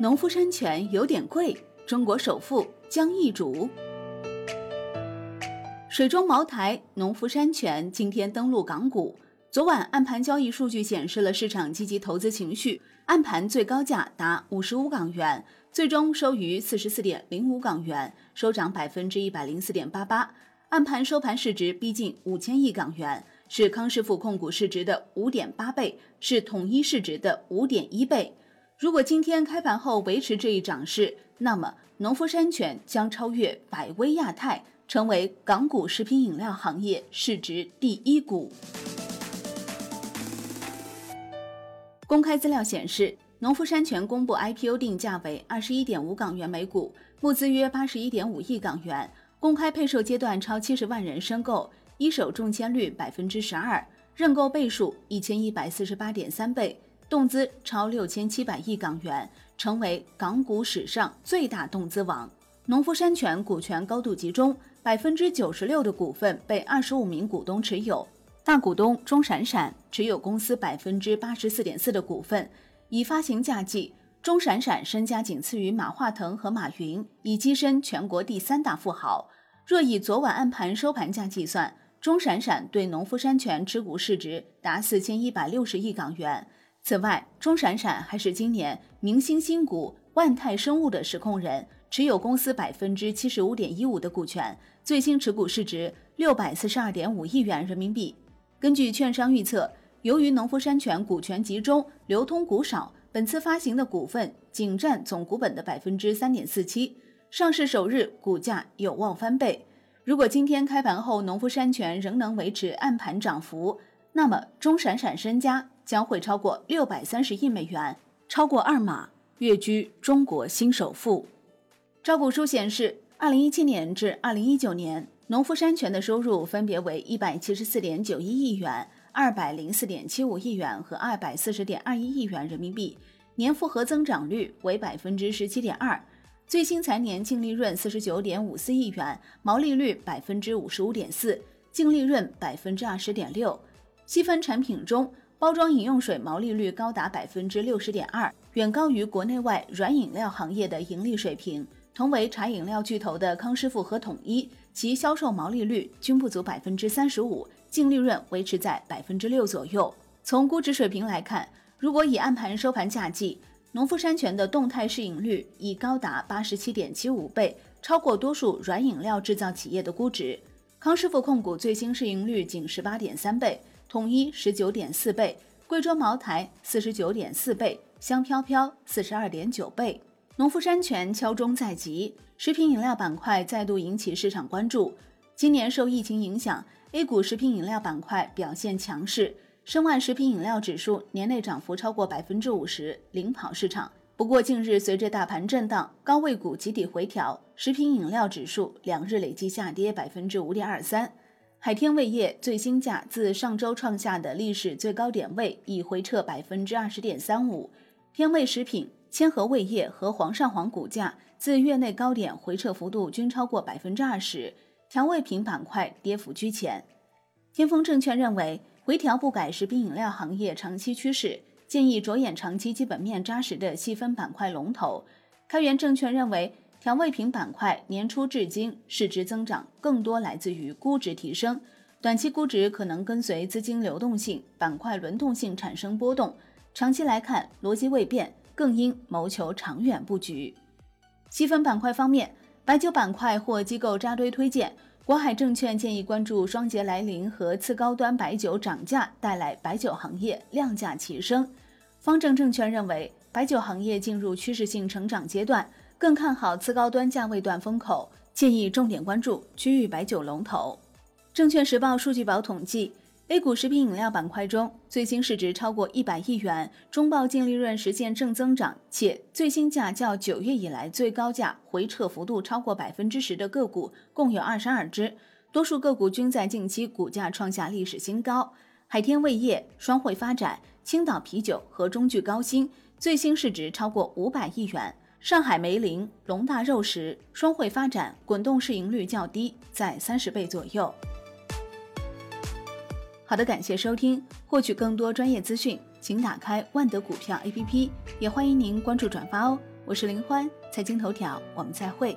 农夫山泉有点贵，中国首富将易主。水中茅台、农夫山泉今天登陆港股。昨晚暗盘交易数据显示了市场积极投资情绪，暗盘最高价达五十五港元，最终收于四十四点零五港元，收涨百分之一百零四点八八。暗盘收盘市值逼近五千亿港元，是康师傅控股市值的五点八倍，是统一市值的五点一倍。如果今天开盘后维持这一涨势，那么农夫山泉将超越百威亚太，成为港股食品饮料行业市值第一股。公开资料显示，农夫山泉公布 IPO 定价为二十一点五港元每股，募资约八十一点五亿港元，公开配售阶段超七十万人申购，一手中签率百分之十二，认购倍数一千一百四十八点三倍。动资超六千七百亿港元，成为港股史上最大动资王。农夫山泉股权高度集中，百分之九十六的股份被二十五名股东持有，大股东钟闪闪持有公司百分之八十四点四的股份。以发行价计，钟闪闪身家仅次于马化腾和马云，已跻身全国第三大富豪。若以昨晚暗盘收盘价计算，钟闪闪对农夫山泉持股市值达四千一百六十亿港元。此外，钟闪闪还是今年明星新股万泰生物的实控人，持有公司百分之七十五点一五的股权，最新持股市值六百四十二点五亿元人民币。根据券商预测，由于农夫山泉股权集中，流通股少，本次发行的股份仅占总股本的百分之三点四七，上市首日股价有望翻倍。如果今天开盘后农夫山泉仍能维持暗盘涨幅，那么钟闪闪身家。将会超过六百三十亿美元，超过二马，跃居中国新首富。招股书显示，二零一七年至二零一九年，农夫山泉的收入分别为一百七十四点九一亿元、二百零四点七五亿元和二百四十点二一亿元人民币，年复合增长率为百分之十七点二。最新财年净利润四十九点五四亿元，毛利率百分之五十五点四，净利润百分之二十点六。细分产品中，包装饮用水毛利率高达百分之六十点二，远高于国内外软饮料行业的盈利水平。同为茶饮料巨头的康师傅和统一，其销售毛利率均不足百分之三十五，净利润维持在百分之六左右。从估值水平来看，如果以按盘收盘价计，农夫山泉的动态市盈率已高达八十七点七五倍，超过多数软饮料制造企业的估值。康师傅控股最新市盈率仅十八点三倍。统一十九点四倍，贵州茅台四十九点四倍，香飘飘四十二点九倍。农夫山泉敲钟在即，食品饮料板块再度引起市场关注。今年受疫情影响，A 股食品饮料板块表现强势，申万食品饮料指数年内涨幅超过百分之五十，领跑市场。不过近日随着大盘震荡，高位股集体回调，食品饮料指数两日累计下跌百分之五点二三。海天味业最新价自上周创下的历史最高点位已回撤百分之二十点三五。天味食品、千和味业和煌上煌股价自月内高点回撤幅度均超过百分之二十。调味品板块跌幅居前。天风证券认为，回调不改食品饮料行业长期趋势，建议着眼长期基本面扎实的细分板块龙头。开源证券认为。调味品板块年初至今市值增长更多来自于估值提升，短期估值可能跟随资金流动性、板块轮动性产生波动，长期来看逻辑未变，更应谋求长远布局。细分板块方面，白酒板块或机构扎堆推荐，国海证券建议关注双节来临和次高端白酒涨价带来白酒行业量价齐升。方正证券认为，白酒行业进入趋势性成长阶段。更看好次高端价位段风口，建议重点关注区域白酒龙头。证券时报数据宝统计，A 股食品饮料板块中，最新市值超过一百亿元，中报净利润实现正增长，且最新价较九月以来最高价回撤幅度超过百分之十的个股共有二十二只，多数个股均在近期股价创下历史新高。海天味业、双汇发展、青岛啤酒和中聚高新最新市值超过五百亿元。上海梅林、龙大肉食、双汇发展滚动市盈率较低，在三十倍左右。好的，感谢收听，获取更多专业资讯，请打开万德股票 APP，也欢迎您关注转发哦。我是林欢，财经头条，我们再会。